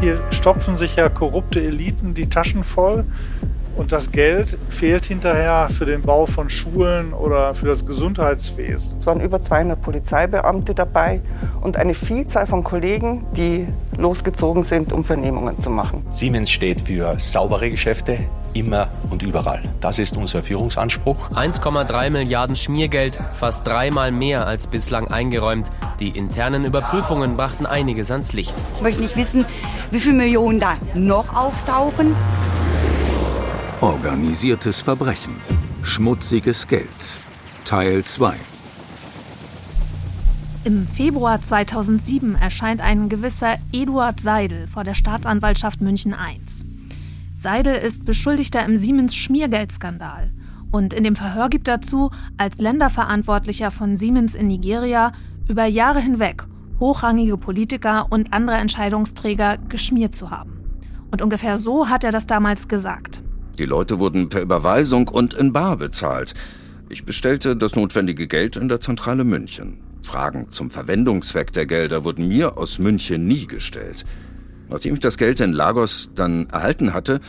Hier stopfen sich ja korrupte Eliten die Taschen voll und das Geld fehlt hinterher für den Bau von Schulen oder für das Gesundheitswesen. Es waren über 200 Polizeibeamte dabei und eine Vielzahl von Kollegen, die losgezogen sind, um Vernehmungen zu machen. Siemens steht für saubere Geschäfte, immer und überall. Das ist unser Führungsanspruch. 1,3 Milliarden Schmiergeld, fast dreimal mehr als bislang eingeräumt. Die internen Überprüfungen brachten einiges ans Licht. Ich möchte nicht wissen, wie viele Millionen da noch auftauchen. Organisiertes Verbrechen. Schmutziges Geld. Teil 2. Im Februar 2007 erscheint ein gewisser Eduard Seidel vor der Staatsanwaltschaft München I. Seidel ist Beschuldigter im Siemens-Schmiergeldskandal. Und in dem Verhör gibt er zu, als Länderverantwortlicher von Siemens in Nigeria über Jahre hinweg hochrangige Politiker und andere Entscheidungsträger geschmiert zu haben. Und ungefähr so hat er das damals gesagt. Die Leute wurden per Überweisung und in Bar bezahlt. Ich bestellte das notwendige Geld in der Zentrale München. Fragen zum Verwendungszweck der Gelder wurden mir aus München nie gestellt. Nachdem ich das Geld in Lagos dann erhalten hatte,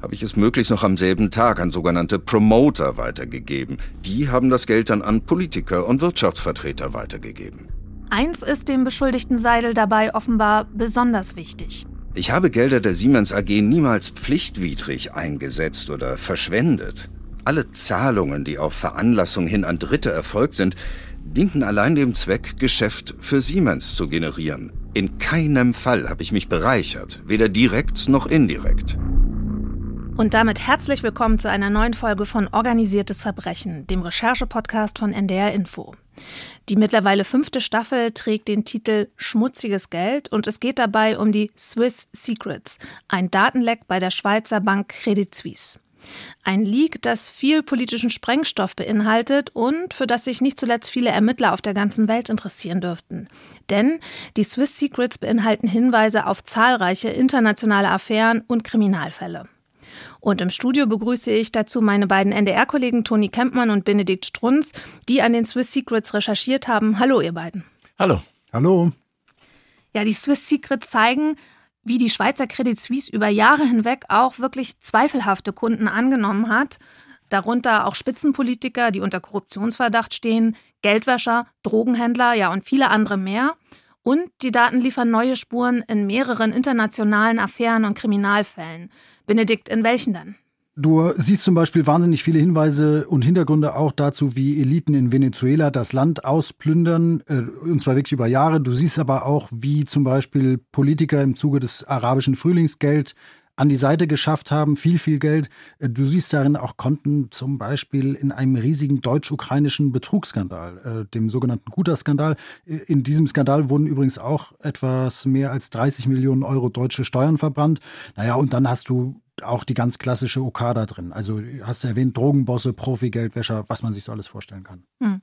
habe ich es möglichst noch am selben Tag an sogenannte Promoter weitergegeben. Die haben das Geld dann an Politiker und Wirtschaftsvertreter weitergegeben. Eins ist dem Beschuldigten Seidel dabei offenbar besonders wichtig. Ich habe Gelder der Siemens AG niemals pflichtwidrig eingesetzt oder verschwendet. Alle Zahlungen, die auf Veranlassung hin an Dritte erfolgt sind, dienten allein dem Zweck, Geschäft für Siemens zu generieren. In keinem Fall habe ich mich bereichert, weder direkt noch indirekt. Und damit herzlich willkommen zu einer neuen Folge von Organisiertes Verbrechen, dem Recherche-Podcast von NDR Info. Die mittlerweile fünfte Staffel trägt den Titel Schmutziges Geld und es geht dabei um die Swiss Secrets, ein Datenleck bei der Schweizer Bank Credit Suisse. Ein Leak, das viel politischen Sprengstoff beinhaltet und für das sich nicht zuletzt viele Ermittler auf der ganzen Welt interessieren dürften. Denn die Swiss Secrets beinhalten Hinweise auf zahlreiche internationale Affären und Kriminalfälle. Und im Studio begrüße ich dazu meine beiden NDR-Kollegen Toni Kempmann und Benedikt Strunz, die an den Swiss Secrets recherchiert haben. Hallo, ihr beiden. Hallo. Hallo. Ja, die Swiss Secrets zeigen, wie die Schweizer Credit Suisse über Jahre hinweg auch wirklich zweifelhafte Kunden angenommen hat. Darunter auch Spitzenpolitiker, die unter Korruptionsverdacht stehen, Geldwäscher, Drogenhändler, ja und viele andere mehr. Und die Daten liefern neue Spuren in mehreren internationalen Affären und Kriminalfällen. Benedikt, in welchen denn? Du siehst zum Beispiel wahnsinnig viele Hinweise und Hintergründe auch dazu, wie Eliten in Venezuela das Land ausplündern, äh, und zwar wirklich über Jahre. Du siehst aber auch, wie zum Beispiel Politiker im Zuge des arabischen Frühlingsgeld an die Seite geschafft haben, viel, viel Geld. Äh, du siehst darin auch Konten zum Beispiel in einem riesigen deutsch-ukrainischen Betrugsskandal, äh, dem sogenannten Guter-Skandal. Äh, in diesem Skandal wurden übrigens auch etwas mehr als 30 Millionen Euro deutsche Steuern verbrannt. Naja, und dann hast du auch die ganz klassische Okada drin. Also hast du erwähnt, Drogenbosse, Profi-Geldwäscher, was man sich so alles vorstellen kann. Hm.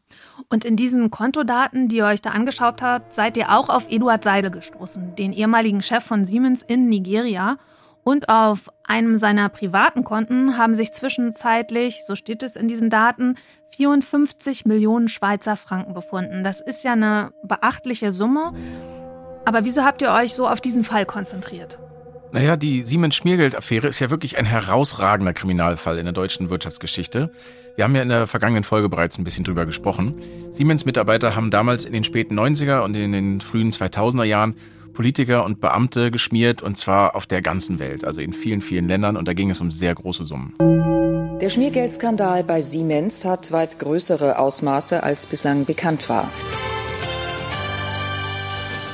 Und in diesen Kontodaten, die ihr euch da angeschaut habt, seid ihr auch auf Eduard Seidel gestoßen, den ehemaligen Chef von Siemens in Nigeria. Und auf einem seiner privaten Konten haben sich zwischenzeitlich, so steht es in diesen Daten, 54 Millionen Schweizer Franken befunden. Das ist ja eine beachtliche Summe. Aber wieso habt ihr euch so auf diesen Fall konzentriert? Naja, die Siemens-Schmiergeld-Affäre ist ja wirklich ein herausragender Kriminalfall in der deutschen Wirtschaftsgeschichte. Wir haben ja in der vergangenen Folge bereits ein bisschen drüber gesprochen. Siemens-Mitarbeiter haben damals in den späten 90er und in den frühen 2000er Jahren Politiker und Beamte geschmiert und zwar auf der ganzen Welt, also in vielen, vielen Ländern und da ging es um sehr große Summen. Der Schmiergeldskandal bei Siemens hat weit größere Ausmaße, als bislang bekannt war.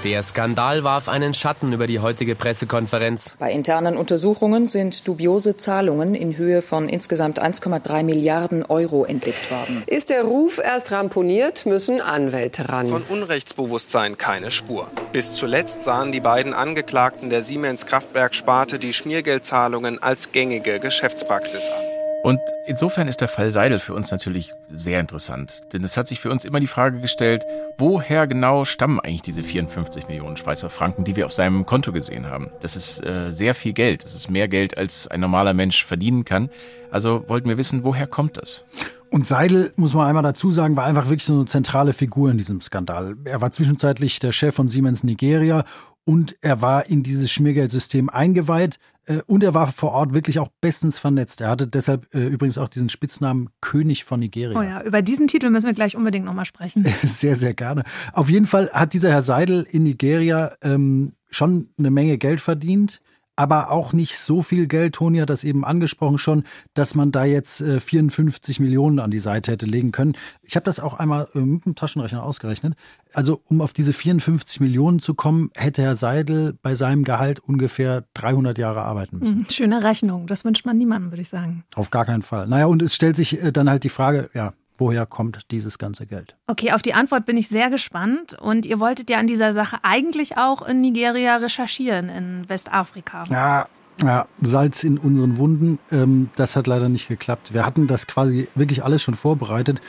Der Skandal warf einen Schatten über die heutige Pressekonferenz. Bei internen Untersuchungen sind dubiose Zahlungen in Höhe von insgesamt 1,3 Milliarden Euro entdeckt worden. Ist der Ruf erst ramponiert, müssen Anwälte ran. Von Unrechtsbewusstsein keine Spur. Bis zuletzt sahen die beiden Angeklagten der Siemens Kraftwerk-Sparte die Schmiergeldzahlungen als gängige Geschäftspraxis an. Und insofern ist der Fall Seidel für uns natürlich sehr interessant. Denn es hat sich für uns immer die Frage gestellt, woher genau stammen eigentlich diese 54 Millionen Schweizer Franken, die wir auf seinem Konto gesehen haben? Das ist äh, sehr viel Geld. Das ist mehr Geld, als ein normaler Mensch verdienen kann. Also wollten wir wissen, woher kommt das? Und Seidel, muss man einmal dazu sagen, war einfach wirklich so eine zentrale Figur in diesem Skandal. Er war zwischenzeitlich der Chef von Siemens Nigeria und er war in dieses Schmiergeldsystem eingeweiht und er war vor Ort wirklich auch bestens vernetzt. Er hatte deshalb äh, übrigens auch diesen Spitznamen König von Nigeria. Oh ja, über diesen Titel müssen wir gleich unbedingt nochmal sprechen. Sehr, sehr gerne. Auf jeden Fall hat dieser Herr Seidel in Nigeria ähm, schon eine Menge Geld verdient aber auch nicht so viel Geld. Toni hat das eben angesprochen schon, dass man da jetzt 54 äh, Millionen an die Seite hätte legen können. Ich habe das auch einmal äh, mit dem Taschenrechner ausgerechnet. Also um auf diese 54 Millionen zu kommen, hätte Herr Seidel bei seinem Gehalt ungefähr 300 Jahre arbeiten müssen. Hm, schöne Rechnung. Das wünscht man niemandem, würde ich sagen. Auf gar keinen Fall. Naja, und es stellt sich äh, dann halt die Frage, ja, woher kommt dieses ganze Geld? Okay, auf die Antwort bin ich sehr gespannt. Und ihr wolltet ja an dieser Sache eigentlich auch in Nigeria recherchieren, in Westafrika. Ja, ja, Salz in unseren Wunden. Ähm, das hat leider nicht geklappt. Wir hatten das quasi wirklich alles schon vorbereitet.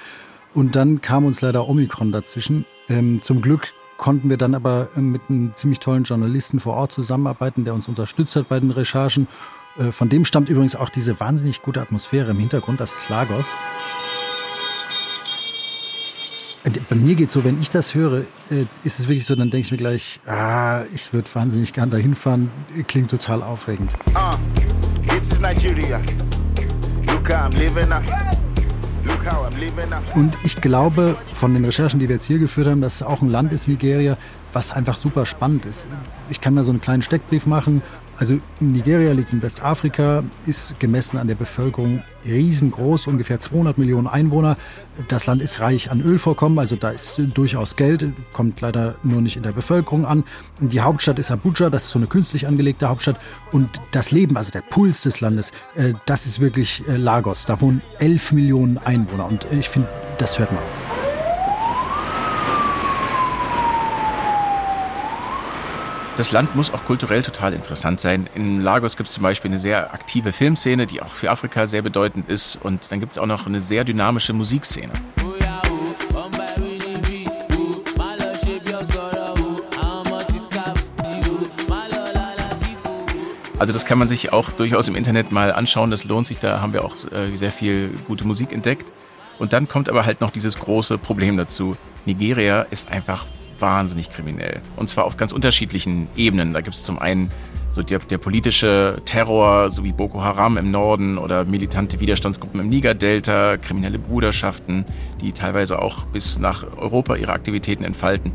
Und dann kam uns leider Omikron dazwischen. Ähm, zum Glück konnten wir dann aber äh, mit einem ziemlich tollen Journalisten vor Ort zusammenarbeiten, der uns unterstützt hat bei den Recherchen. Äh, von dem stammt übrigens auch diese wahnsinnig gute Atmosphäre im Hintergrund. Das ist Lagos. Bei mir geht es so, wenn ich das höre, äh, ist es wirklich so, dann denke ich mir gleich, ah, ich würde wahnsinnig gern dahin fahren. Klingt total aufregend. Uh, this is Nigeria. Look how I'm living now. Und ich glaube, von den Recherchen, die wir jetzt hier geführt haben, dass es auch ein Land ist, Nigeria, was einfach super spannend ist. Ich kann da so einen kleinen Steckbrief machen also Nigeria liegt in Westafrika, ist gemessen an der Bevölkerung riesengroß, ungefähr 200 Millionen Einwohner. Das Land ist reich an Ölvorkommen, also da ist durchaus Geld, kommt leider nur nicht in der Bevölkerung an. Die Hauptstadt ist Abuja, das ist so eine künstlich angelegte Hauptstadt. Und das Leben, also der Puls des Landes, äh, das ist wirklich äh, Lagos. Da wohnen 11 Millionen Einwohner und ich finde, das hört man. Das Land muss auch kulturell total interessant sein. In Lagos gibt es zum Beispiel eine sehr aktive Filmszene, die auch für Afrika sehr bedeutend ist. Und dann gibt es auch noch eine sehr dynamische Musikszene. Also das kann man sich auch durchaus im Internet mal anschauen. Das lohnt sich. Da haben wir auch äh, sehr viel gute Musik entdeckt. Und dann kommt aber halt noch dieses große Problem dazu. Nigeria ist einfach wahnsinnig kriminell. Und zwar auf ganz unterschiedlichen Ebenen. Da gibt es zum einen so der, der, politische Terror, so wie Boko Haram im Norden oder militante Widerstandsgruppen im Niger-Delta, kriminelle Bruderschaften, die teilweise auch bis nach Europa ihre Aktivitäten entfalten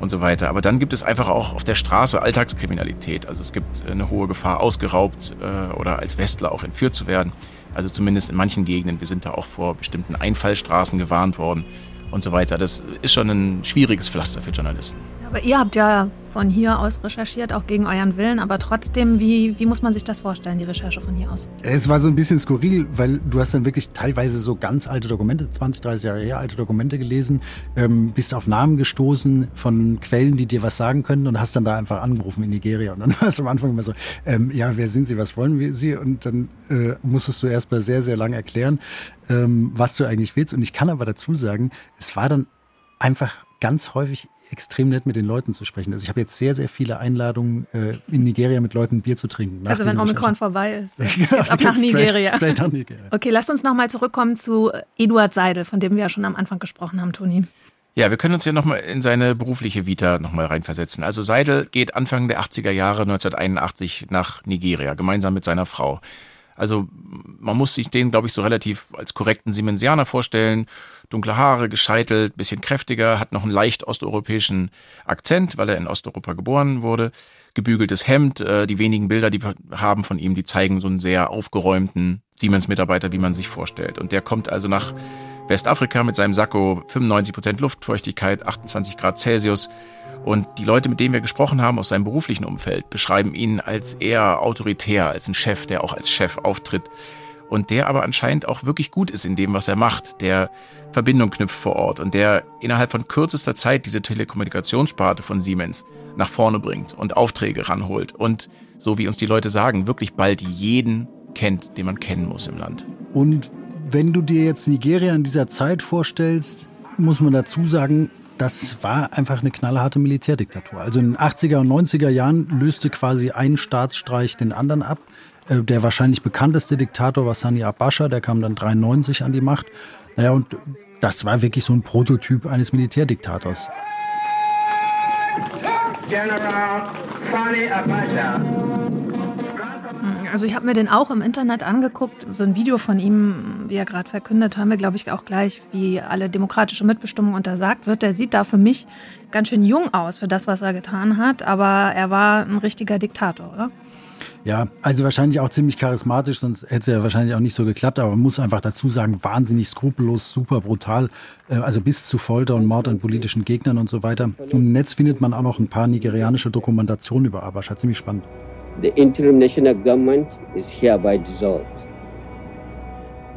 und so weiter. Aber dann gibt es einfach auch auf der Straße Alltagskriminalität. Also es gibt eine hohe Gefahr, ausgeraubt äh, oder als Westler auch entführt zu werden. Also zumindest in manchen Gegenden. Wir sind da auch vor bestimmten Einfallstraßen gewarnt worden und so weiter. Das ist schon ein schwieriges Pflaster für Journalisten. Aber ihr habt ja von hier aus recherchiert, auch gegen euren Willen. Aber trotzdem, wie, wie muss man sich das vorstellen, die Recherche von hier aus? Es war so ein bisschen skurril, weil du hast dann wirklich teilweise so ganz alte Dokumente, 20, 30 Jahre her, alte Dokumente gelesen, ähm, bist auf Namen gestoßen von Quellen, die dir was sagen können und hast dann da einfach angerufen in Nigeria. Und dann war es am Anfang immer so, ähm, ja, wer sind Sie, was wollen wir Sie? Und dann äh, musstest du erst mal sehr, sehr lang erklären, ähm, was du eigentlich willst. Und ich kann aber dazu sagen, es war dann einfach ganz häufig extrem nett mit den Leuten zu sprechen. Also ich habe jetzt sehr, sehr viele Einladungen äh, in Nigeria mit Leuten Bier zu trinken. Also wenn Omikron vorbei ist, genau, ab nach Nigeria. Vielleicht, nach Nigeria. Okay, lasst uns nochmal zurückkommen zu Eduard Seidel, von dem wir ja schon am Anfang gesprochen haben, Toni. Ja, wir können uns hier nochmal in seine berufliche Vita nochmal reinversetzen. Also Seidel geht Anfang der 80er Jahre 1981 nach Nigeria, gemeinsam mit seiner Frau. Also man muss sich den, glaube ich, so relativ als korrekten Siemensianer vorstellen. Dunkle Haare, gescheitelt, bisschen kräftiger, hat noch einen leicht osteuropäischen Akzent, weil er in Osteuropa geboren wurde. Gebügeltes Hemd, äh, die wenigen Bilder, die wir haben von ihm, die zeigen so einen sehr aufgeräumten Siemens-Mitarbeiter, wie man sich vorstellt. Und der kommt also nach Westafrika mit seinem Sakko 95 Prozent Luftfeuchtigkeit, 28 Grad Celsius und die Leute, mit denen wir gesprochen haben aus seinem beruflichen Umfeld, beschreiben ihn als eher autoritär, als ein Chef, der auch als Chef auftritt. Und der aber anscheinend auch wirklich gut ist in dem, was er macht, der Verbindung knüpft vor Ort und der innerhalb von kürzester Zeit diese Telekommunikationssparte von Siemens nach vorne bringt und Aufträge ranholt und, so wie uns die Leute sagen, wirklich bald jeden kennt, den man kennen muss im Land. Und wenn du dir jetzt Nigeria in dieser Zeit vorstellst, muss man dazu sagen, das war einfach eine knallharte Militärdiktatur. Also in den 80er und 90er Jahren löste quasi ein Staatsstreich den anderen ab. Äh, der wahrscheinlich bekannteste Diktator war Sani Abacha, der kam dann 93 an die Macht. Naja, und das war wirklich so ein Prototyp eines Militärdiktators. General Sani Abacha. Also ich habe mir den auch im Internet angeguckt, so ein Video von ihm, wie er gerade verkündet, hören wir, glaube ich, auch gleich, wie alle demokratische Mitbestimmung untersagt wird. Der sieht da für mich ganz schön jung aus für das, was er getan hat, aber er war ein richtiger Diktator, oder? Ja, also wahrscheinlich auch ziemlich charismatisch, sonst hätte es ja wahrscheinlich auch nicht so geklappt. Aber man muss einfach dazu sagen, wahnsinnig skrupellos, super brutal, äh, also bis zu Folter und Mord an politischen Gegnern und so weiter. Im Netz findet man auch noch ein paar nigerianische Dokumentationen über Abacha, ziemlich spannend. The interim national government is hereby dissolved.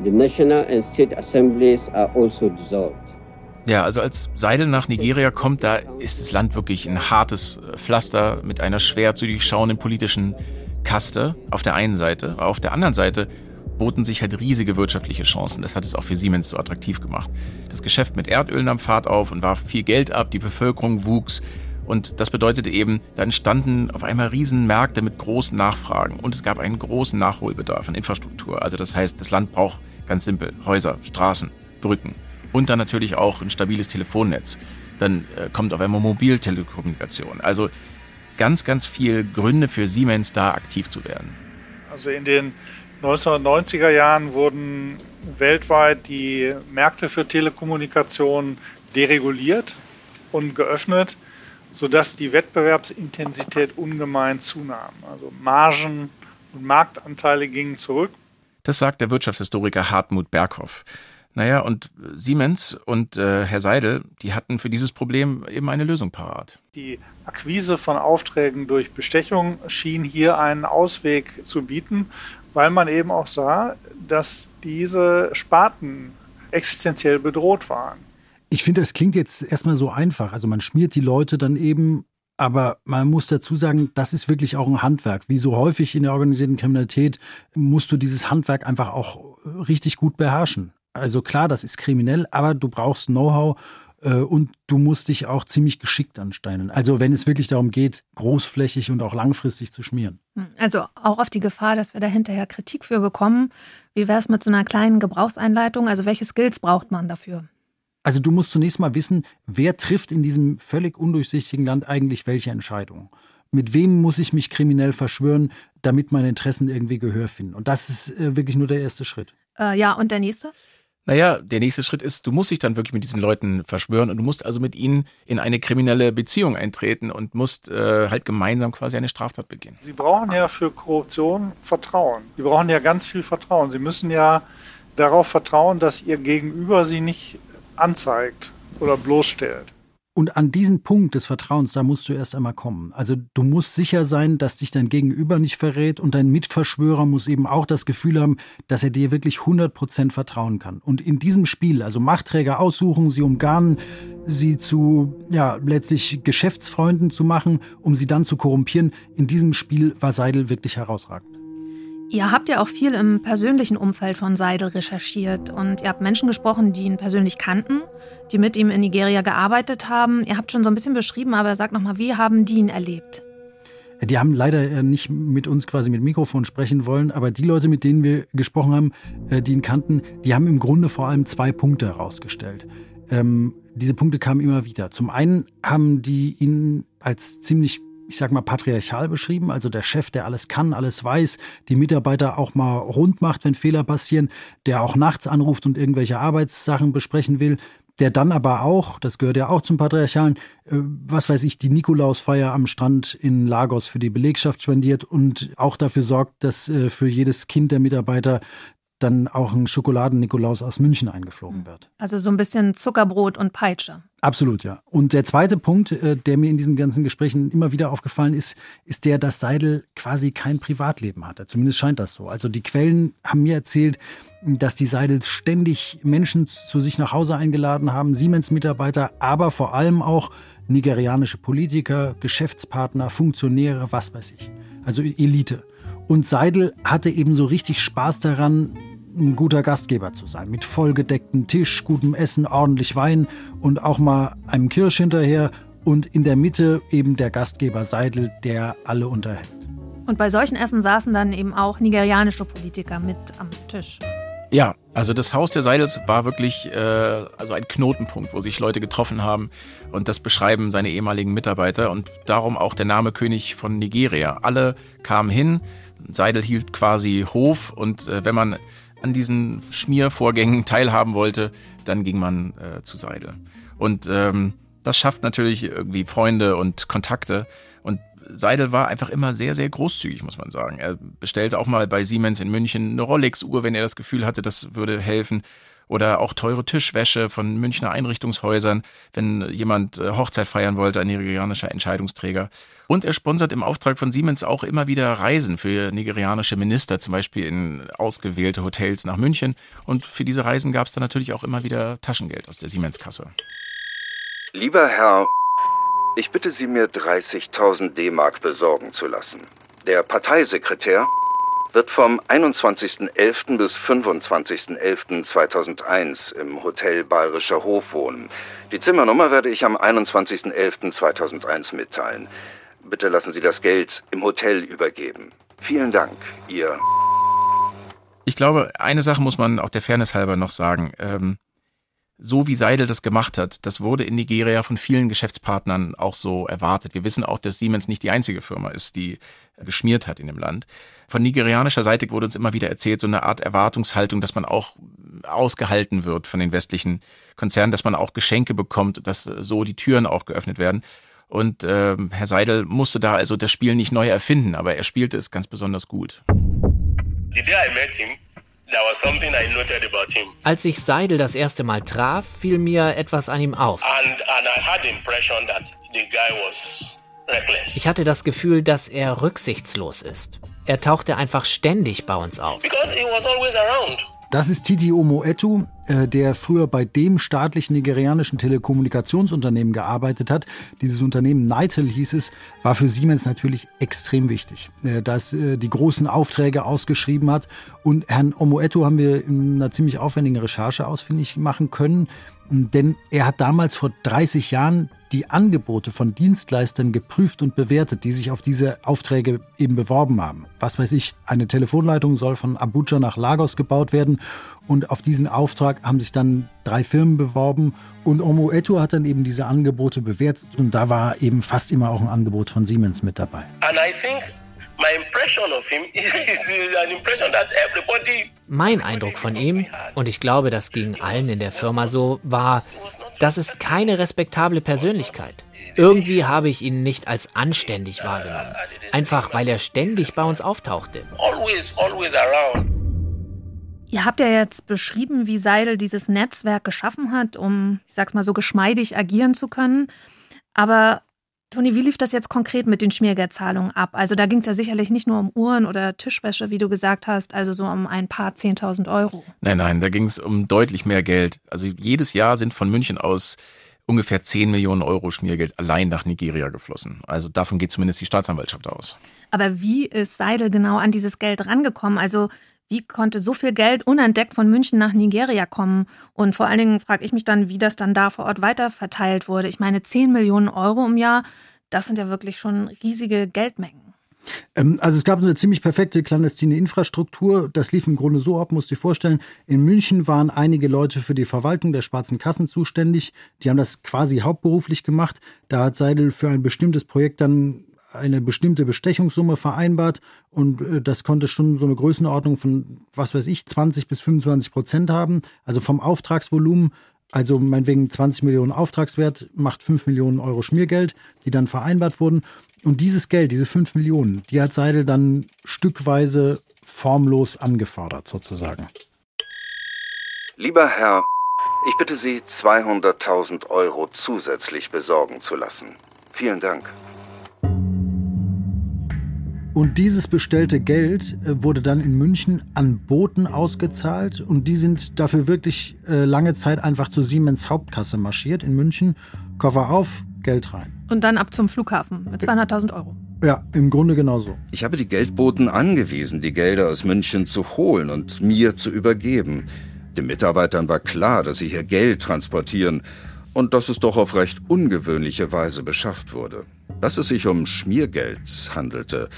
The national and state assemblies are also dissolved. Ja, also als Seidel nach Nigeria kommt, da ist das Land wirklich ein hartes Pflaster mit einer schwer zu durchschauenden politischen Kaste auf der einen Seite. Auf der anderen Seite boten sich halt riesige wirtschaftliche Chancen. Das hat es auch für Siemens so attraktiv gemacht. Das Geschäft mit Erdöl nahm Fahrt auf und warf viel Geld ab, die Bevölkerung wuchs. Und das bedeutete eben, da entstanden auf einmal Riesenmärkte mit großen Nachfragen und es gab einen großen Nachholbedarf an Infrastruktur. Also das heißt, das Land braucht ganz simpel Häuser, Straßen, Brücken und dann natürlich auch ein stabiles Telefonnetz. Dann äh, kommt auf einmal Mobiltelekommunikation. Also ganz, ganz viel Gründe für Siemens, da aktiv zu werden. Also in den 1990er Jahren wurden weltweit die Märkte für Telekommunikation dereguliert und geöffnet, sodass die Wettbewerbsintensität ungemein zunahm. Also Margen und Marktanteile gingen zurück. Das sagt der Wirtschaftshistoriker Hartmut Berghoff. Naja, und Siemens und äh, Herr Seidel, die hatten für dieses Problem eben eine Lösung parat. Die Akquise von Aufträgen durch Bestechung schien hier einen Ausweg zu bieten, weil man eben auch sah, dass diese Sparten existenziell bedroht waren. Ich finde, es klingt jetzt erstmal so einfach. Also man schmiert die Leute dann eben aber man muss dazu sagen, das ist wirklich auch ein Handwerk. Wie so häufig in der organisierten Kriminalität musst du dieses Handwerk einfach auch richtig gut beherrschen. Also klar, das ist kriminell, aber du brauchst Know-how äh, und du musst dich auch ziemlich geschickt ansteinen. Also wenn es wirklich darum geht, großflächig und auch langfristig zu schmieren. Hm, also auch auf die Gefahr, dass wir da hinterher Kritik für bekommen. Wie wäre es mit so einer kleinen Gebrauchseinleitung? Also welche Skills braucht man dafür? Also du musst zunächst mal wissen, wer trifft in diesem völlig undurchsichtigen Land eigentlich welche Entscheidungen. Mit wem muss ich mich kriminell verschwören, damit meine Interessen irgendwie Gehör finden? Und das ist äh, wirklich nur der erste Schritt. Äh, ja, und der nächste? Naja, der nächste Schritt ist, du musst dich dann wirklich mit diesen Leuten verschwören und du musst also mit ihnen in eine kriminelle Beziehung eintreten und musst äh, halt gemeinsam quasi eine Straftat begehen. Sie brauchen ja für Korruption Vertrauen. Sie brauchen ja ganz viel Vertrauen. Sie müssen ja darauf vertrauen, dass ihr Gegenüber sie nicht anzeigt oder bloßstellt. Und an diesen Punkt des Vertrauens, da musst du erst einmal kommen. Also du musst sicher sein, dass dich dein Gegenüber nicht verrät und dein Mitverschwörer muss eben auch das Gefühl haben, dass er dir wirklich 100% vertrauen kann. Und in diesem Spiel, also Machtträger aussuchen, sie umgarnen, sie zu, ja, letztlich Geschäftsfreunden zu machen, um sie dann zu korrumpieren, in diesem Spiel war Seidel wirklich herausragend. Ihr habt ja auch viel im persönlichen Umfeld von Seidel recherchiert und ihr habt Menschen gesprochen, die ihn persönlich kannten, die mit ihm in Nigeria gearbeitet haben. Ihr habt schon so ein bisschen beschrieben, aber sagt nochmal, wie haben die ihn erlebt? Die haben leider äh, nicht mit uns quasi mit Mikrofon sprechen wollen, aber die Leute, mit denen wir gesprochen haben, äh, die ihn kannten, die haben im Grunde vor allem zwei Punkte herausgestellt. Ähm, diese Punkte kamen immer wieder. Zum einen haben die ihn als ziemlich ich sag mal, patriarchal beschrieben. Also der Chef, der alles kann, alles weiß, die Mitarbeiter auch mal rund macht, wenn Fehler passieren, der auch nachts anruft und irgendwelche Arbeitssachen besprechen will, der dann aber auch, das gehört ja auch zum Patriarchalen, äh, was weiß ich, die Nikolausfeier am Strand in Lagos für die Belegschaft spendiert und auch dafür sorgt, dass äh, für jedes Kind der Mitarbeiter dann auch ein Schokoladen-Nikolaus aus München eingeflogen wird. Also so ein bisschen Zuckerbrot und Peitsche. Absolut, ja. Und der zweite Punkt, äh, der mir in diesen ganzen Gesprächen immer wieder aufgefallen ist, ist der, dass Seidel quasi kein Privatleben hatte. Zumindest scheint das so. Also die Quellen haben mir erzählt, dass die Seidels ständig Menschen zu sich nach Hause eingeladen haben, Siemens-Mitarbeiter, aber vor allem auch nigerianische Politiker, Geschäftspartner, Funktionäre, was weiß ich. Also Elite. Und Seidel hatte eben so richtig Spaß daran, ein guter Gastgeber zu sein. Mit vollgedecktem Tisch, gutem Essen, ordentlich Wein und auch mal einem Kirsch hinterher. Und in der Mitte eben der Gastgeber Seidel, der alle unterhält. Und bei solchen Essen saßen dann eben auch nigerianische Politiker mit am Tisch. Ja, also das Haus der Seidels war wirklich äh, also ein Knotenpunkt, wo sich Leute getroffen haben und das beschreiben seine ehemaligen Mitarbeiter und darum auch der Name König von Nigeria. Alle kamen hin, Seidel hielt quasi Hof und äh, wenn man an diesen Schmiervorgängen teilhaben wollte, dann ging man äh, zu Seidel. Und ähm, das schafft natürlich irgendwie Freunde und Kontakte und Seidel war einfach immer sehr, sehr großzügig, muss man sagen. Er bestellte auch mal bei Siemens in München eine Rolex-Uhr, wenn er das Gefühl hatte, das würde helfen. Oder auch teure Tischwäsche von Münchner Einrichtungshäusern, wenn jemand äh, Hochzeit feiern wollte, ein nigerianischer Entscheidungsträger. Und er sponsert im Auftrag von Siemens auch immer wieder Reisen für nigerianische Minister, zum Beispiel in ausgewählte Hotels nach München. Und für diese Reisen gab es dann natürlich auch immer wieder Taschengeld aus der Siemens-Kasse. Lieber Herr ich bitte Sie, mir 30.000 D-Mark besorgen zu lassen. Der Parteisekretär wird vom 21.11. bis 25.11.2001 im Hotel Bayerischer Hof wohnen. Die Zimmernummer werde ich am 21.11.2001 mitteilen. Bitte lassen Sie das Geld im Hotel übergeben. Vielen Dank, Ihr. Ich glaube, eine Sache muss man auch der Fairness halber noch sagen. Ähm, so wie Seidel das gemacht hat, das wurde in Nigeria von vielen Geschäftspartnern auch so erwartet. Wir wissen auch, dass Siemens nicht die einzige Firma ist, die geschmiert hat in dem Land. Von nigerianischer Seite wurde uns immer wieder erzählt, so eine Art Erwartungshaltung, dass man auch ausgehalten wird von den westlichen Konzernen, dass man auch Geschenke bekommt, dass so die Türen auch geöffnet werden. Und äh, Herr Seidel musste da also das Spiel nicht neu erfinden, aber er spielte es ganz besonders gut. The day I met him, als ich Seidel das erste Mal traf, fiel mir etwas an ihm auf. Ich hatte das Gefühl, dass er rücksichtslos ist. Er tauchte einfach ständig bei uns auf. Das ist Titi Omoetu, äh, der früher bei dem staatlichen nigerianischen Telekommunikationsunternehmen gearbeitet hat. Dieses Unternehmen Nitel hieß es, war für Siemens natürlich extrem wichtig, äh, dass äh, die großen Aufträge ausgeschrieben hat. Und Herrn Omoetu haben wir in einer ziemlich aufwendigen Recherche ausfindig machen können, denn er hat damals vor 30 Jahren die Angebote von Dienstleistern geprüft und bewertet, die sich auf diese Aufträge eben beworben haben. Was weiß ich, eine Telefonleitung soll von Abuja nach Lagos gebaut werden und auf diesen Auftrag haben sich dann drei Firmen beworben und Omo Eto hat dann eben diese Angebote bewertet und da war eben fast immer auch ein Angebot von Siemens mit dabei. Mein Eindruck von ihm, und ich glaube, das ging allen in der Firma so, war, das ist keine respektable Persönlichkeit. Irgendwie habe ich ihn nicht als anständig wahrgenommen. Einfach weil er ständig bei uns auftauchte. Ihr habt ja jetzt beschrieben, wie Seidel dieses Netzwerk geschaffen hat, um, ich sag's mal so, geschmeidig agieren zu können. Aber Toni, wie lief das jetzt konkret mit den Schmiergeldzahlungen ab? Also da ging es ja sicherlich nicht nur um Uhren oder Tischwäsche, wie du gesagt hast, also so um ein paar Zehntausend Euro. Nein, nein, da ging es um deutlich mehr Geld. Also jedes Jahr sind von München aus ungefähr 10 Millionen Euro Schmiergeld allein nach Nigeria geflossen. Also davon geht zumindest die Staatsanwaltschaft aus. Aber wie ist Seidel genau an dieses Geld rangekommen? Also wie konnte so viel Geld unentdeckt von München nach Nigeria kommen? Und vor allen Dingen frage ich mich dann, wie das dann da vor Ort weiterverteilt wurde. Ich meine, 10 Millionen Euro im Jahr, das sind ja wirklich schon riesige Geldmengen. Ähm, also es gab eine ziemlich perfekte clandestine Infrastruktur. Das lief im Grunde so ab, musst du dir vorstellen. In München waren einige Leute für die Verwaltung der schwarzen Kassen zuständig. Die haben das quasi hauptberuflich gemacht. Da hat Seidel für ein bestimmtes Projekt dann eine bestimmte Bestechungssumme vereinbart und äh, das konnte schon so eine Größenordnung von, was weiß ich, 20 bis 25 Prozent haben. Also vom Auftragsvolumen, also meinetwegen 20 Millionen Auftragswert, macht 5 Millionen Euro Schmiergeld, die dann vereinbart wurden. Und dieses Geld, diese 5 Millionen, die hat Seidel dann stückweise formlos angefordert, sozusagen. Lieber Herr, ich bitte Sie, 200.000 Euro zusätzlich besorgen zu lassen. Vielen Dank. Und dieses bestellte Geld äh, wurde dann in München an Boten ausgezahlt und die sind dafür wirklich äh, lange Zeit einfach zur Siemens Hauptkasse marschiert in München. Koffer auf, Geld rein. Und dann ab zum Flughafen mit 200.000 Euro. Ja, im Grunde genauso. Ich habe die Geldboten angewiesen, die Gelder aus München zu holen und mir zu übergeben. Den Mitarbeitern war klar, dass sie hier Geld transportieren und dass es doch auf recht ungewöhnliche Weise beschafft wurde. Dass es sich um Schmiergeld handelte,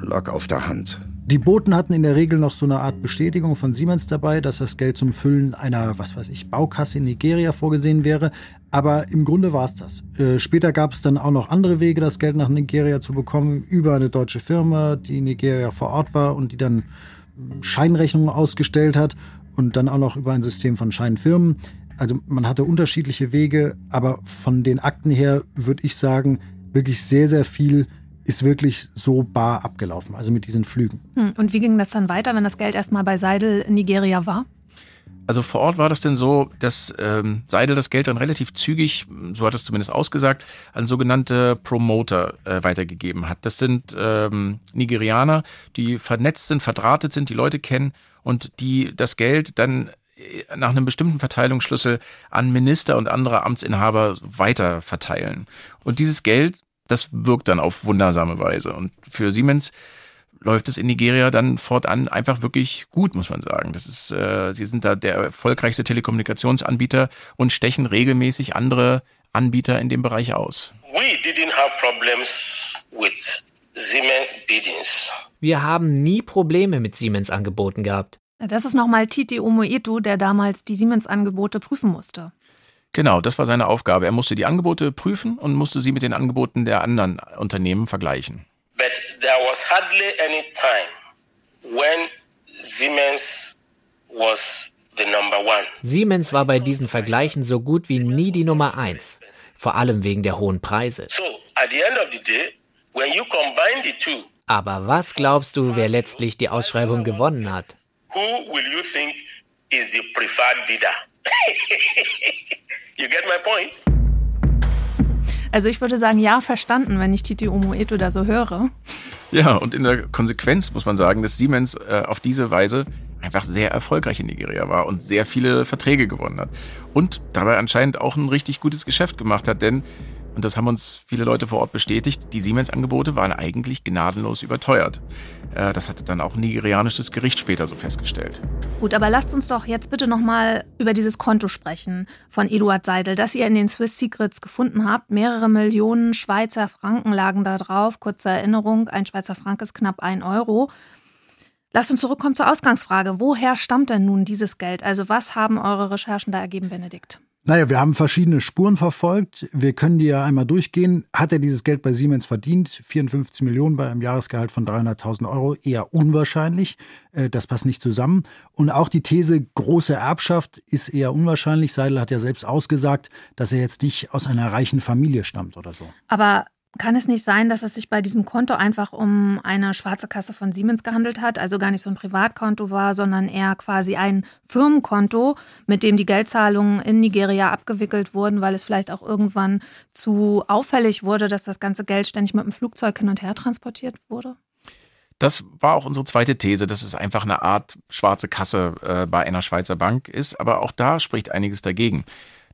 lag auf der Hand. Die Boten hatten in der Regel noch so eine Art Bestätigung von Siemens dabei, dass das Geld zum Füllen einer, was weiß ich, Baukasse in Nigeria vorgesehen wäre. Aber im Grunde war es das. Äh, später gab es dann auch noch andere Wege, das Geld nach Nigeria zu bekommen, über eine deutsche Firma, die in Nigeria vor Ort war und die dann Scheinrechnungen ausgestellt hat und dann auch noch über ein System von Scheinfirmen. Also man hatte unterschiedliche Wege, aber von den Akten her würde ich sagen, wirklich sehr, sehr viel ist wirklich so bar abgelaufen, also mit diesen Flügen. Hm, und wie ging das dann weiter, wenn das Geld erstmal bei Seidel in Nigeria war? Also vor Ort war das denn so, dass ähm, Seidel das Geld dann relativ zügig, so hat es zumindest ausgesagt, an sogenannte Promoter äh, weitergegeben hat. Das sind ähm, Nigerianer, die vernetzt sind, verdrahtet sind, die Leute kennen und die das Geld dann äh, nach einem bestimmten Verteilungsschlüssel an Minister und andere Amtsinhaber weiter verteilen. Und dieses Geld das wirkt dann auf wundersame Weise. Und für Siemens läuft es in Nigeria dann fortan einfach wirklich gut, muss man sagen. Das ist, äh, sie sind da der erfolgreichste Telekommunikationsanbieter und stechen regelmäßig andere Anbieter in dem Bereich aus. We didn't have problems with Siemens biddings. Wir haben nie Probleme mit Siemens Angeboten gehabt. Das ist nochmal Titi Omoetu, der damals die Siemens-Angebote prüfen musste. Genau, das war seine Aufgabe. Er musste die Angebote prüfen und musste sie mit den Angeboten der anderen Unternehmen vergleichen. But there was hardly any time when Siemens was the number one. Siemens war bei diesen Vergleichen so gut wie nie die Nummer eins. Vor allem wegen der hohen Preise. So, at the end of the day, when you combine the two, Aber was glaubst du, wer letztlich die Ausschreibung gewonnen hat? who will you think is the preferred bidder? you get my point? Also ich würde sagen, ja, verstanden, wenn ich Titi Omoeto da so höre. Ja, und in der Konsequenz muss man sagen, dass Siemens äh, auf diese Weise einfach sehr erfolgreich in Nigeria war und sehr viele Verträge gewonnen hat. Und dabei anscheinend auch ein richtig gutes Geschäft gemacht hat, denn und das haben uns viele Leute vor Ort bestätigt, die Siemens-Angebote waren eigentlich gnadenlos überteuert. Äh, das hatte dann auch ein nigerianisches Gericht später so festgestellt. Gut, aber lasst uns doch jetzt bitte nochmal über dieses Konto sprechen von Eduard Seidel, das ihr in den Swiss Secrets gefunden habt. Mehrere Millionen Schweizer Franken lagen da drauf. Kurze Erinnerung, ein Schweizer Frank ist knapp ein Euro. Lasst uns zurückkommen zur Ausgangsfrage. Woher stammt denn nun dieses Geld? Also was haben eure Recherchen da ergeben, Benedikt? Naja, wir haben verschiedene Spuren verfolgt. Wir können die ja einmal durchgehen. Hat er dieses Geld bei Siemens verdient? 54 Millionen bei einem Jahresgehalt von 300.000 Euro? Eher unwahrscheinlich. Äh, das passt nicht zusammen. Und auch die These große Erbschaft ist eher unwahrscheinlich. Seidel hat ja selbst ausgesagt, dass er jetzt nicht aus einer reichen Familie stammt oder so. Aber kann es nicht sein, dass es sich bei diesem Konto einfach um eine schwarze Kasse von Siemens gehandelt hat, also gar nicht so ein Privatkonto war, sondern eher quasi ein Firmenkonto, mit dem die Geldzahlungen in Nigeria abgewickelt wurden, weil es vielleicht auch irgendwann zu auffällig wurde, dass das ganze Geld ständig mit dem Flugzeug hin und her transportiert wurde? Das war auch unsere zweite These, dass es einfach eine Art schwarze Kasse äh, bei einer Schweizer Bank ist, aber auch da spricht einiges dagegen.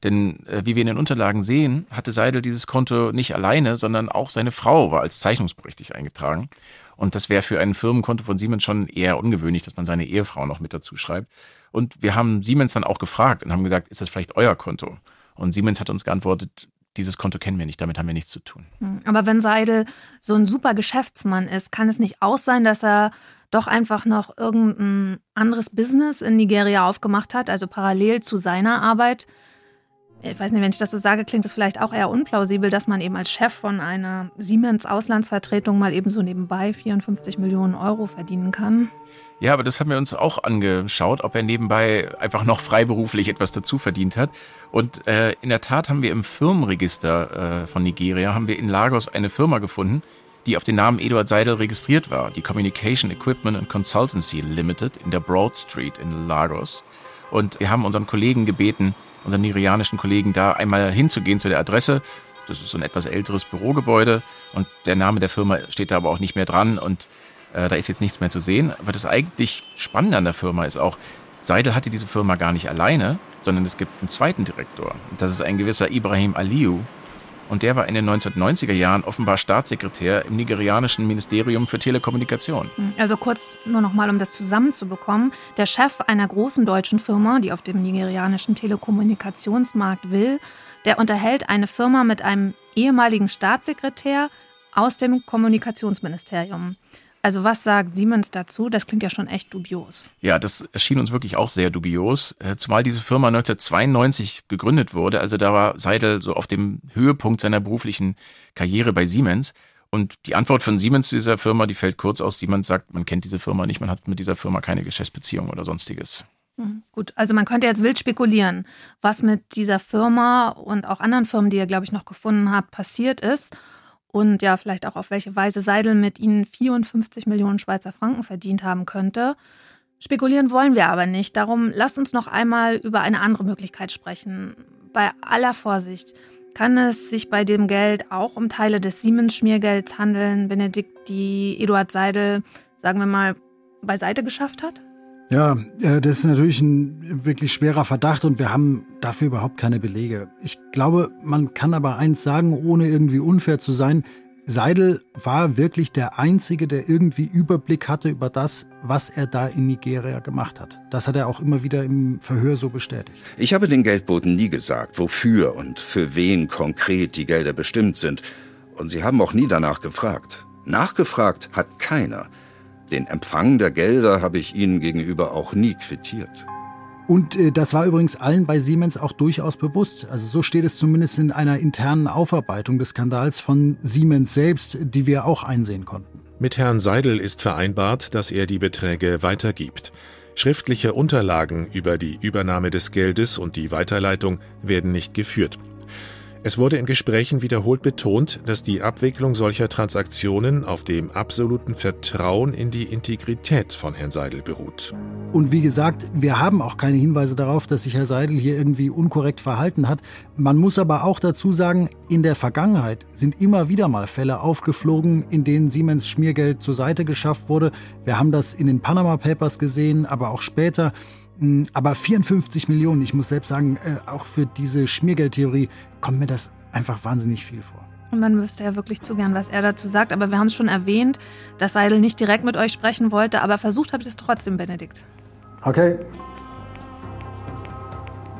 Denn äh, wie wir in den Unterlagen sehen, hatte Seidel dieses Konto nicht alleine, sondern auch seine Frau war als zeichnungsberechtigt eingetragen. Und das wäre für ein Firmenkonto von Siemens schon eher ungewöhnlich, dass man seine Ehefrau noch mit dazu schreibt. Und wir haben Siemens dann auch gefragt und haben gesagt, ist das vielleicht euer Konto? Und Siemens hat uns geantwortet, dieses Konto kennen wir nicht, damit haben wir nichts zu tun. Hm, aber wenn Seidel so ein super Geschäftsmann ist, kann es nicht auch sein, dass er doch einfach noch irgendein anderes Business in Nigeria aufgemacht hat, also parallel zu seiner Arbeit? Ich weiß nicht, wenn ich das so sage, klingt es vielleicht auch eher unplausibel, dass man eben als Chef von einer Siemens-Auslandsvertretung mal eben so nebenbei 54 Millionen Euro verdienen kann. Ja, aber das haben wir uns auch angeschaut, ob er nebenbei einfach noch freiberuflich etwas dazu verdient hat. Und äh, in der Tat haben wir im Firmenregister äh, von Nigeria, haben wir in Lagos eine Firma gefunden, die auf den Namen Eduard Seidel registriert war, die Communication Equipment and Consultancy Limited in der Broad Street in Lagos. Und wir haben unseren Kollegen gebeten, unseren nigerianischen Kollegen, da einmal hinzugehen zu der Adresse. Das ist so ein etwas älteres Bürogebäude und der Name der Firma steht da aber auch nicht mehr dran und äh, da ist jetzt nichts mehr zu sehen. Aber das eigentlich Spannende an der Firma ist auch, Seidel hatte diese Firma gar nicht alleine, sondern es gibt einen zweiten Direktor. Und das ist ein gewisser Ibrahim Aliou, und der war in den 1990er Jahren offenbar Staatssekretär im nigerianischen Ministerium für Telekommunikation. Also kurz nur noch mal, um das zusammenzubekommen. Der Chef einer großen deutschen Firma, die auf dem nigerianischen Telekommunikationsmarkt will, der unterhält eine Firma mit einem ehemaligen Staatssekretär aus dem Kommunikationsministerium. Also was sagt Siemens dazu? Das klingt ja schon echt dubios. Ja, das erschien uns wirklich auch sehr dubios, äh, zumal diese Firma 1992 gegründet wurde. Also da war Seidel so auf dem Höhepunkt seiner beruflichen Karriere bei Siemens. Und die Antwort von Siemens zu dieser Firma, die fällt kurz aus. Siemens sagt, man kennt diese Firma nicht, man hat mit dieser Firma keine Geschäftsbeziehung oder sonstiges. Mhm. Gut, also man könnte jetzt wild spekulieren, was mit dieser Firma und auch anderen Firmen, die ihr, glaube ich, noch gefunden habt, passiert ist und ja, vielleicht auch auf welche Weise Seidel mit ihnen 54 Millionen Schweizer Franken verdient haben könnte. Spekulieren wollen wir aber nicht. Darum lasst uns noch einmal über eine andere Möglichkeit sprechen. Bei aller Vorsicht. Kann es sich bei dem Geld auch um Teile des Siemens-Schmiergelds handeln, Benedikt, die Eduard Seidel, sagen wir mal, beiseite geschafft hat? Ja, äh, das ist natürlich ein wirklich schwerer Verdacht und wir haben dafür überhaupt keine Belege. Ich glaube, man kann aber eins sagen, ohne irgendwie unfair zu sein. Seidel war wirklich der Einzige, der irgendwie Überblick hatte über das, was er da in Nigeria gemacht hat. Das hat er auch immer wieder im Verhör so bestätigt. Ich habe den Geldboten nie gesagt, wofür und für wen konkret die Gelder bestimmt sind. Und sie haben auch nie danach gefragt. Nachgefragt hat keiner. Den Empfang der Gelder habe ich Ihnen gegenüber auch nie quittiert. Und äh, das war übrigens allen bei Siemens auch durchaus bewusst. Also so steht es zumindest in einer internen Aufarbeitung des Skandals von Siemens selbst, die wir auch einsehen konnten. Mit Herrn Seidel ist vereinbart, dass er die Beträge weitergibt. Schriftliche Unterlagen über die Übernahme des Geldes und die Weiterleitung werden nicht geführt. Es wurde in Gesprächen wiederholt betont, dass die Abwicklung solcher Transaktionen auf dem absoluten Vertrauen in die Integrität von Herrn Seidel beruht. Und wie gesagt, wir haben auch keine Hinweise darauf, dass sich Herr Seidel hier irgendwie unkorrekt verhalten hat. Man muss aber auch dazu sagen, in der Vergangenheit sind immer wieder mal Fälle aufgeflogen, in denen Siemens Schmiergeld zur Seite geschafft wurde. Wir haben das in den Panama Papers gesehen, aber auch später. Hm, aber 54 Millionen, ich muss selbst sagen, äh, auch für diese Schmiergeldtheorie kommt mir das einfach wahnsinnig viel vor. Und man wüsste ja wirklich zu gern, was er dazu sagt. Aber wir haben es schon erwähnt, dass Seidel nicht direkt mit euch sprechen wollte, aber versucht habt ihr es trotzdem, Benedikt. Okay.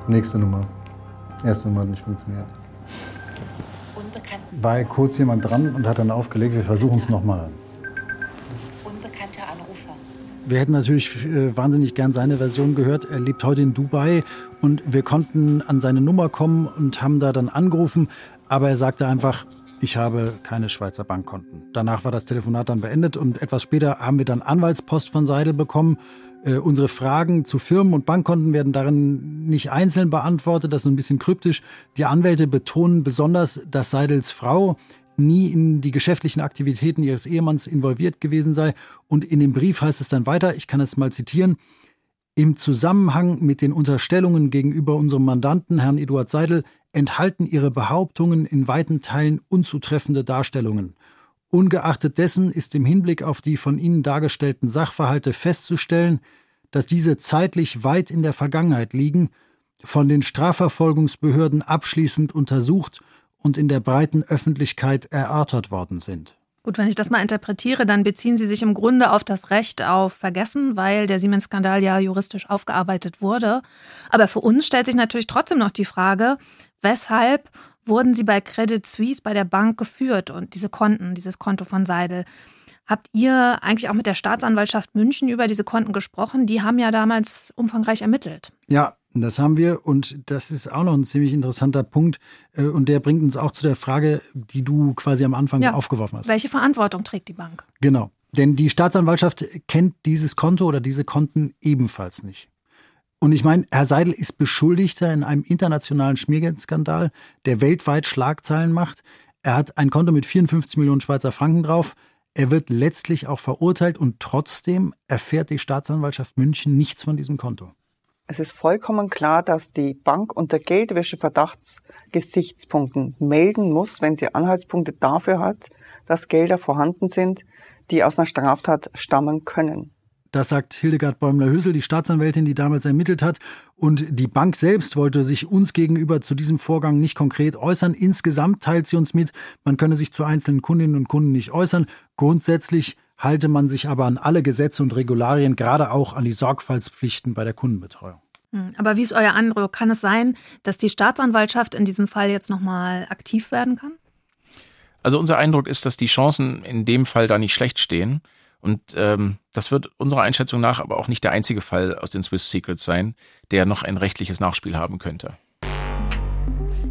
Nächste Nummer. Erste Nummer hat nicht funktioniert. War kurz jemand dran und hat dann aufgelegt, wir versuchen es nochmal. Wir hätten natürlich äh, wahnsinnig gern seine Version gehört. Er lebt heute in Dubai und wir konnten an seine Nummer kommen und haben da dann angerufen. Aber er sagte einfach, ich habe keine Schweizer Bankkonten. Danach war das Telefonat dann beendet und etwas später haben wir dann Anwaltspost von Seidel bekommen. Äh, unsere Fragen zu Firmen und Bankkonten werden darin nicht einzeln beantwortet, das ist ein bisschen kryptisch. Die Anwälte betonen besonders, dass Seidels Frau nie in die geschäftlichen Aktivitäten ihres Ehemanns involviert gewesen sei. Und in dem Brief heißt es dann weiter, ich kann es mal zitieren, im Zusammenhang mit den Unterstellungen gegenüber unserem Mandanten, Herrn Eduard Seidel, enthalten Ihre Behauptungen in weiten Teilen unzutreffende Darstellungen. Ungeachtet dessen ist im Hinblick auf die von Ihnen dargestellten Sachverhalte festzustellen, dass diese zeitlich weit in der Vergangenheit liegen, von den Strafverfolgungsbehörden abschließend untersucht und in der breiten Öffentlichkeit erörtert worden sind. Gut, wenn ich das mal interpretiere, dann beziehen Sie sich im Grunde auf das Recht auf Vergessen, weil der Siemens-Skandal ja juristisch aufgearbeitet wurde. Aber für uns stellt sich natürlich trotzdem noch die Frage, weshalb wurden Sie bei Credit Suisse bei der Bank geführt und diese Konten, dieses Konto von Seidel? Habt ihr eigentlich auch mit der Staatsanwaltschaft München über diese Konten gesprochen? Die haben ja damals umfangreich ermittelt. Ja, das haben wir und das ist auch noch ein ziemlich interessanter Punkt äh, und der bringt uns auch zu der Frage, die du quasi am Anfang ja. aufgeworfen hast. Welche Verantwortung trägt die Bank? Genau, denn die Staatsanwaltschaft kennt dieses Konto oder diese Konten ebenfalls nicht. Und ich meine, Herr Seidel ist Beschuldigter in einem internationalen Schmiergeldskandal, der weltweit Schlagzeilen macht. Er hat ein Konto mit 54 Millionen Schweizer Franken drauf. Er wird letztlich auch verurteilt und trotzdem erfährt die Staatsanwaltschaft München nichts von diesem Konto. Es ist vollkommen klar, dass die Bank unter Geldwäsche-Verdachtsgesichtspunkten melden muss, wenn sie Anhaltspunkte dafür hat, dass Gelder vorhanden sind, die aus einer Straftat stammen können. Das sagt Hildegard Bäumler-Hüssel, die Staatsanwältin, die damals ermittelt hat. Und die Bank selbst wollte sich uns gegenüber zu diesem Vorgang nicht konkret äußern. Insgesamt teilt sie uns mit, man könne sich zu einzelnen Kundinnen und Kunden nicht äußern. Grundsätzlich halte man sich aber an alle Gesetze und Regularien, gerade auch an die Sorgfaltspflichten bei der Kundenbetreuung. Hm, aber wie ist euer Eindruck? Kann es sein, dass die Staatsanwaltschaft in diesem Fall jetzt nochmal aktiv werden kann? Also unser Eindruck ist, dass die Chancen in dem Fall da nicht schlecht stehen. Und ähm, das wird unserer Einschätzung nach aber auch nicht der einzige Fall aus den Swiss Secrets sein, der noch ein rechtliches Nachspiel haben könnte.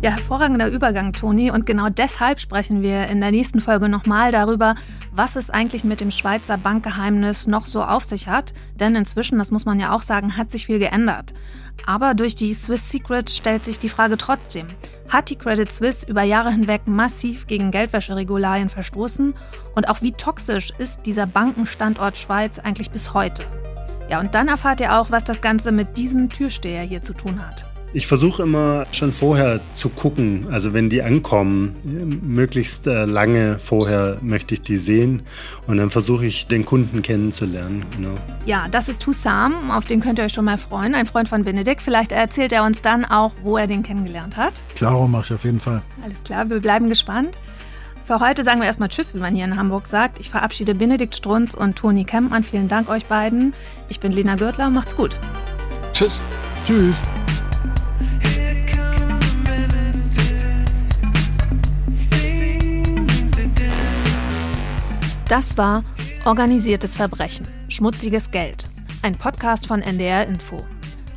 Ja, hervorragender Übergang, Toni. Und genau deshalb sprechen wir in der nächsten Folge nochmal darüber, was es eigentlich mit dem Schweizer Bankgeheimnis noch so auf sich hat. Denn inzwischen, das muss man ja auch sagen, hat sich viel geändert. Aber durch die Swiss Secret stellt sich die Frage trotzdem, hat die Credit Suisse über Jahre hinweg massiv gegen Geldwäscheregularien verstoßen? Und auch wie toxisch ist dieser Bankenstandort Schweiz eigentlich bis heute? Ja, und dann erfahrt ihr auch, was das Ganze mit diesem Türsteher hier zu tun hat. Ich versuche immer schon vorher zu gucken, also wenn die ankommen, möglichst äh, lange vorher möchte ich die sehen und dann versuche ich den Kunden kennenzulernen. Genau. Ja, das ist Hussam, auf den könnt ihr euch schon mal freuen, ein Freund von Benedikt. Vielleicht erzählt er uns dann auch, wo er den kennengelernt hat. Klaro mache ich auf jeden Fall. Alles klar, wir bleiben gespannt. Für heute sagen wir erstmal Tschüss, wie man hier in Hamburg sagt. Ich verabschiede Benedikt Strunz und Toni Kempmann. Vielen Dank euch beiden. Ich bin Lena Gürtler, macht's gut. Tschüss. Tschüss. Das war Organisiertes Verbrechen, schmutziges Geld. Ein Podcast von NDR Info.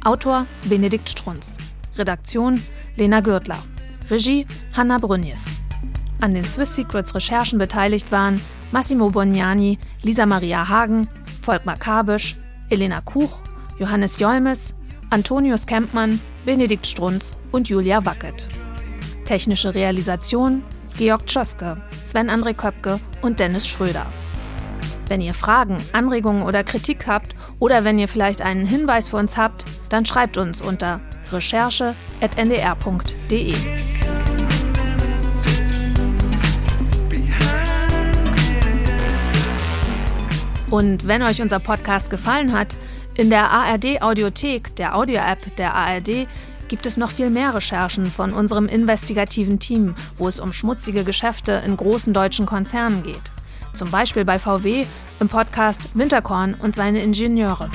Autor Benedikt Strunz. Redaktion Lena Gürtler. Regie Hanna Brünjes. An den Swiss Secrets Recherchen beteiligt waren Massimo Bognani, Lisa Maria Hagen, Volkmar Kabisch, Elena Kuch, Johannes Jolmes, Antonius Kempmann, Benedikt Strunz und Julia Wackett. Technische Realisation Georg Tschoske, Sven-André Köpke und Dennis Schröder. Wenn ihr Fragen, Anregungen oder Kritik habt oder wenn ihr vielleicht einen Hinweis für uns habt, dann schreibt uns unter recherche.ndr.de. Und wenn euch unser Podcast gefallen hat, in der ARD Audiothek, der Audio-App der ARD, gibt es noch viel mehr Recherchen von unserem investigativen Team, wo es um schmutzige Geschäfte in großen deutschen Konzernen geht. Zum Beispiel bei VW im Podcast Winterkorn und seine Ingenieure.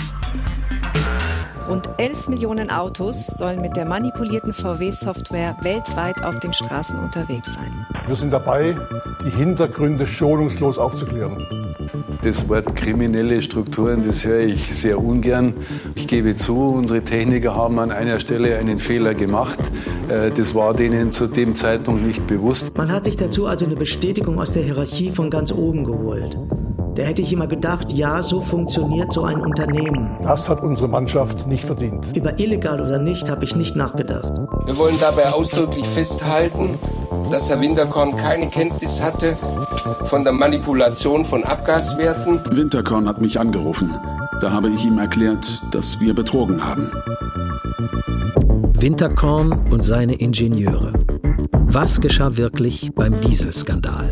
Rund 11 Millionen Autos sollen mit der manipulierten VW-Software weltweit auf den Straßen unterwegs sein. Wir sind dabei, die Hintergründe schonungslos aufzuklären. Das Wort kriminelle Strukturen, das höre ich sehr ungern. Ich gebe zu, unsere Techniker haben an einer Stelle einen Fehler gemacht. Äh, das war denen zu dem Zeitpunkt nicht bewusst. Man hat sich dazu also eine Bestätigung aus der Hierarchie von ganz oben geholt. Da hätte ich immer gedacht, ja, so funktioniert so ein Unternehmen. Das hat unsere Mannschaft nicht verdient. Über illegal oder nicht habe ich nicht nachgedacht. Wir wollen dabei ausdrücklich festhalten, dass Herr Winterkorn keine Kenntnis hatte von der Manipulation von Abgaswerten. Winterkorn hat mich angerufen. Da habe ich ihm erklärt, dass wir betrogen haben. Winterkorn und seine Ingenieure. Was geschah wirklich beim Dieselskandal?